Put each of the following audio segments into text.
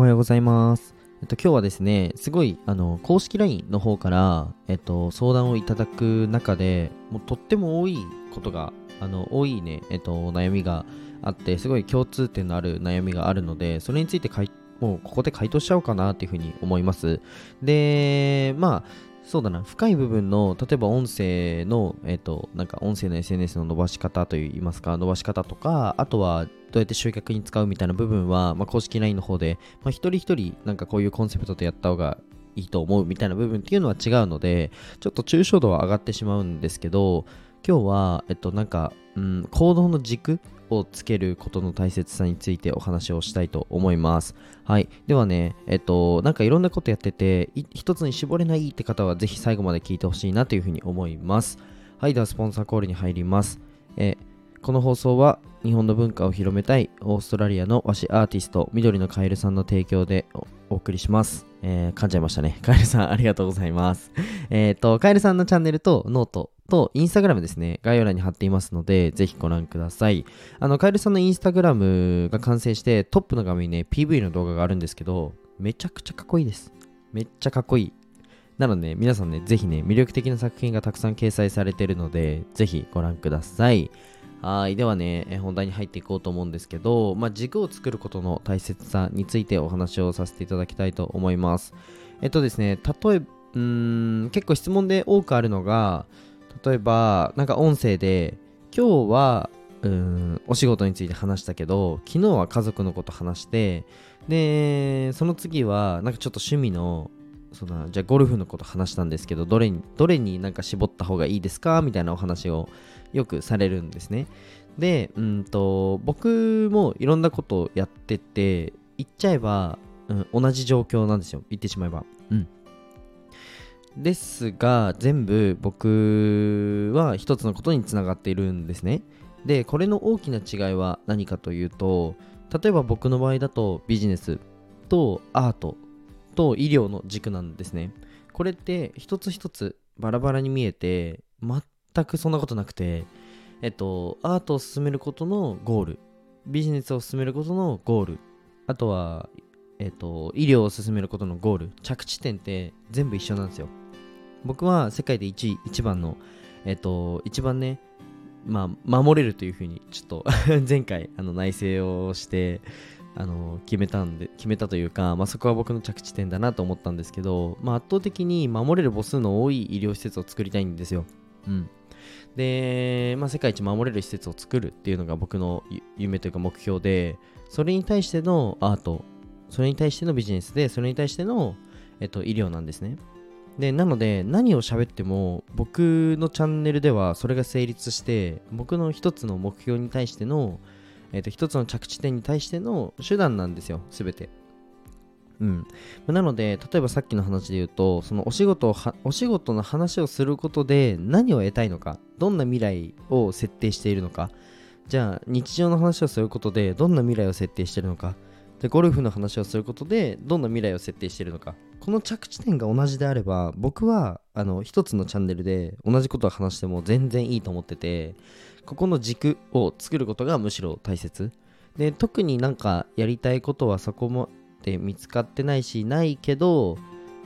おはようございます。えっと、今日はですね、すごい、あの、公式 LINE の方から、えっと、相談をいただく中で、もうとっても多いことが、あの、多いね、えっと、悩みがあって、すごい共通点のある悩みがあるので、それについて、もうここで回答しちゃおうかなっていうふうに思います。で、まあ、そうだな、深い部分の、例えば音声の、えっと、なんか音声の SNS の伸ばし方といいますか、伸ばし方とか、あとは、どうやって集客に使うみたいな部分は、まあ、公式 LINE の方で、まあ、一人一人、なんかこういうコンセプトでやった方がいいと思うみたいな部分っていうのは違うので、ちょっと抽象度は上がってしまうんですけど、今日は、えっと、なんか、うん、行動の軸をつけることの大切さについてお話をしたいと思います。はい。ではね、えっと、なんかいろんなことやってて、一つに絞れないって方は、ぜひ最後まで聞いてほしいなというふうに思います。はい。では、スポンサーコールに入ります。えこの放送は日本の文化を広めたいオーストラリアの和紙アーティスト緑のカエルさんの提供でお送りします。えー、噛んじゃいましたね。カエルさんありがとうございます。えっと、カエルさんのチャンネルとノートとインスタグラムですね、概要欄に貼っていますので、ぜひご覧ください。あの、カエルさんのインスタグラムが完成してトップの画面にね、PV の動画があるんですけど、めちゃくちゃかっこいいです。めっちゃかっこいい。なので、ね、皆さんね、ぜひね、魅力的な作品がたくさん掲載されているので、ぜひご覧ください。はい。ではね、本題に入っていこうと思うんですけど、まあ、軸を作ることの大切さについてお話をさせていただきたいと思います。えっとですね、例えば、うん、結構質問で多くあるのが、例えば、なんか音声で、今日は、うん、お仕事について話したけど、昨日は家族のこと話して、で、その次は、なんかちょっと趣味の、そのじゃあゴルフのこと話したんですけど、どれに、どれになんか絞った方がいいですかみたいなお話をよくされるんですね。で、うんと、僕もいろんなことをやってて、言っちゃえば、うん、同じ状況なんですよ。言ってしまえば。うん。ですが、全部僕は一つのことにつながっているんですね。で、これの大きな違いは何かというと、例えば僕の場合だとビジネスとアートと医療の軸なんですね。これって一つ一つバラバラに見えて、全くそんなことなくて、えっと、アートを進めることのゴール、ビジネスを進めることのゴール、あとは、えっと、医療を進めることのゴール、着地点って全部一緒なんですよ。僕は世界で一一番の、えっと、一番ね、まあ、守れるというふうに、ちょっと 前回、あの、内省をして、あの、決めたんで、決めたというか、まあ、そこは僕の着地点だなと思ったんですけど、まあ、圧倒的に守れる母数の多い医療施設を作りたいんですよ。うん。で、まあ、世界一守れる施設を作るっていうのが僕の夢というか目標で、それに対してのアート、それに対してのビジネスで、それに対しての、えっと、医療なんですね。で、なので、何を喋っても、僕のチャンネルではそれが成立して、僕の一つの目標に対しての、えっと、一つの着地点に対しての手段なんですよ、すべて。うん。なので、例えばさっきの話で言うと、そのお仕事を、お仕事の話をすることで何を得たいのか、どんな未来を設定しているのか、じゃあ日常の話をすることでどんな未来を設定しているのか、で、ゴルフの話をすることでどんな未来を設定しているのか、この着地点が同じであれば、僕は、あの、一つのチャンネルで同じことを話しても全然いいと思ってて、ここの軸を作ることがむしろ大切。で、特になんかやりたいことはそこまで見つかってないし、ないけど、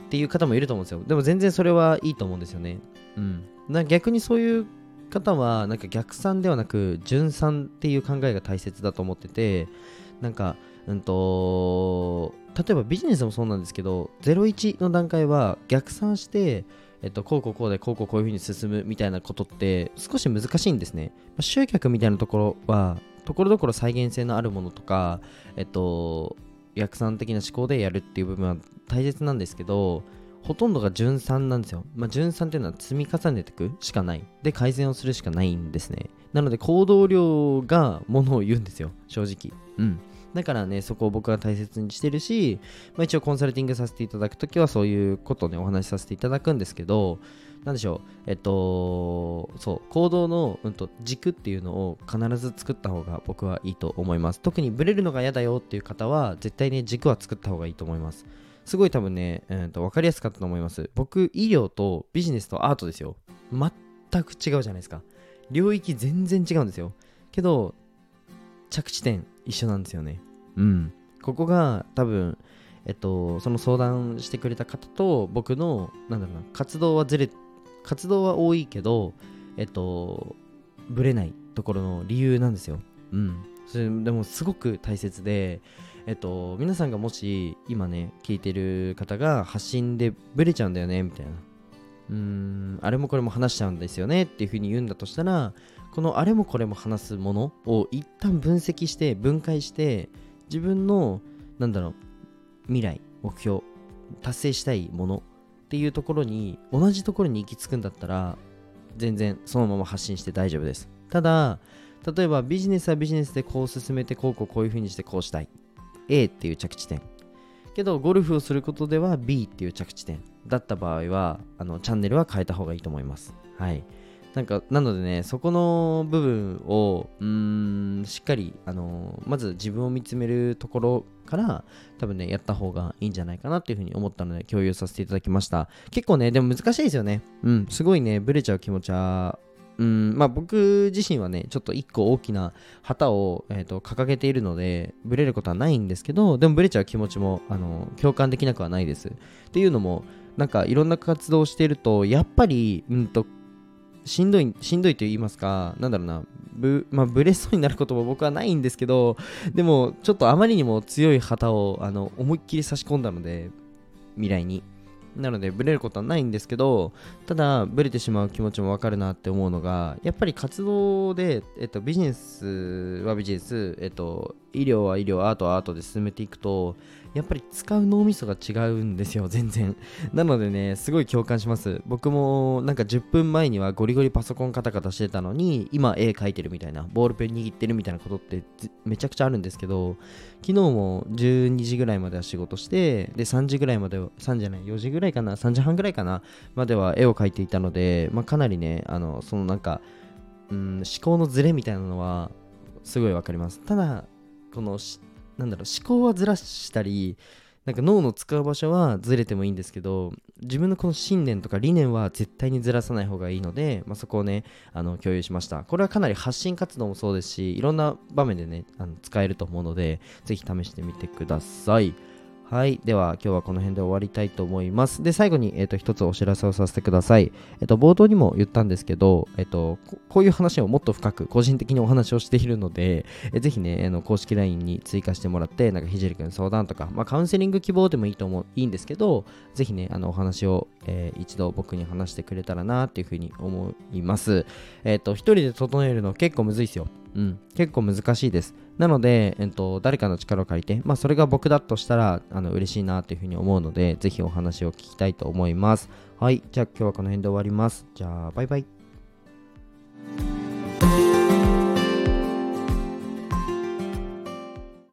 っていう方もいると思うんですよ。でも全然それはいいと思うんですよね。うん。な逆にそういう方は、なんか逆算ではなく、順算っていう考えが大切だと思ってて、なんか、うんと、例えばビジネスもそうなんですけど、01の段階は逆算して、えっと、こうこうこうでこうこうこういうふうに進むみたいなことって少し難しいんですね。まあ集客みたいなところは、ところどころ再現性のあるものとか、えっと、逆算的な思考でやるっていう部分は大切なんですけど、ほとんどが順算なんですよ。まあ、順算っていうのは積み重ねていくしかない。で、改善をするしかないんですね。なので、行動量がものを言うんですよ、正直。うん。だからね、そこを僕は大切にしてるし、まあ、一応コンサルティングさせていただくときはそういうことをね、お話しさせていただくんですけど、なんでしょう、えっと、そう、行動の、うん、と軸っていうのを必ず作った方が僕はいいと思います。特にブレるのが嫌だよっていう方は、絶対ね、軸は作った方がいいと思います。すごい多分ね、うん、と分かりやすかったと思います。僕、医療とビジネスとアートですよ。全く違うじゃないですか。領域全然違うんですよ。けど、着地点一緒なんですよね。うん。ここが多分、えっと、その相談してくれた方と僕のなんだろうな活動はずれ活動は多いけどえっとぶれないところの理由なんですよ。うん。それでもすごく大切で、えっと、皆さんがもし今ね、聞いてる方が発信でブレちゃうんだよね、みたいな。うーん、あれもこれも話しちゃうんですよねっていうふうに言うんだとしたら、このあれもこれも話すものを一旦分析して、分解して、自分の、なんだろう、未来、目標、達成したいものっていうところに、同じところに行き着くんだったら、全然そのまま発信して大丈夫です。ただ、例えばビジネスはビジネスでこう進めてこうこうこういう風にしてこうしたい。A っていう着地点。けどゴルフをすることでは B っていう着地点。だった場合はあのチャンネルは変えた方がいいと思います。はい。なんかなのでねそこの部分をうんしっかりあのまず自分を見つめるところから多分ねやった方がいいんじゃないかなっていうふうに思ったので共有させていただきました。結構ねでも難しいですよね。うんすごいねブレちゃう気持ちは。うんまあ、僕自身はね、ちょっと一個大きな旗を、えーと、掲げているので、ブレることはないんですけど、でもブレちゃう気持ちもあの共感できなくはないです。っていうのも、なんかいろんな活動をしていると、やっぱり、うんと、しんどい、しんどいと言いますか、なんだろうな、ぶ、まあ、ブレそうになることも僕はないんですけど、でも、ちょっとあまりにも強い旗を、あの、思いっきり差し込んだので、未来に。なのでブレることはないんですけどただブレてしまう気持ちもわかるなって思うのがやっぱり活動で、えっと、ビジネスはビジネス、えっと、医療は医療アートはアートで進めていくとやっぱり使う脳みそが違うんですよ、全然。なのでね、すごい共感します。僕もなんか10分前にはゴリゴリパソコンカタカタしてたのに、今絵描いてるみたいな、ボールペン握ってるみたいなことってめちゃくちゃあるんですけど、昨日も12時ぐらいまでは仕事して、で、3時ぐらいまでは、3じゃない、4時ぐらいかな、3時半ぐらいかな、までは絵を描いていたので、まあ、かなりね、あの、そのなんか、うん、思考のズレみたいなのは、すごいわかります。ただ、このなんだろう思考はずらしたりなんか脳の使う場所はずれてもいいんですけど自分のこの信念とか理念は絶対にずらさない方がいいので、まあ、そこをねあの共有しました。これはかなり発信活動もそうですしいろんな場面でねあの使えると思うので是非試してみてください。はい。では、今日はこの辺で終わりたいと思います。で、最後に、えっ、ー、と、一つお知らせをさせてください。えっ、ー、と、冒頭にも言ったんですけど、えっ、ー、とこ、こういう話をもっと深く、個人的にお話をしているので、えぜひね、あの公式 LINE に追加してもらって、なんか、ひじりくん相談とか、まあ、カウンセリング希望でもいいと思う、いいんですけど、ぜひね、あの、お話を、え一度僕に話してくれたらな、っていうふうに思います。えっ、と、一人で整えるの結構むずいですよ。うん、結構難しいです。なので、えっと、誰かの力を借りて、まあ、それが僕だとしたら、あの、嬉しいなというふうに思うので、ぜひお話を聞きたいと思います。はい、じゃあ今日はこの辺で終わります。じゃあ、バイバイ。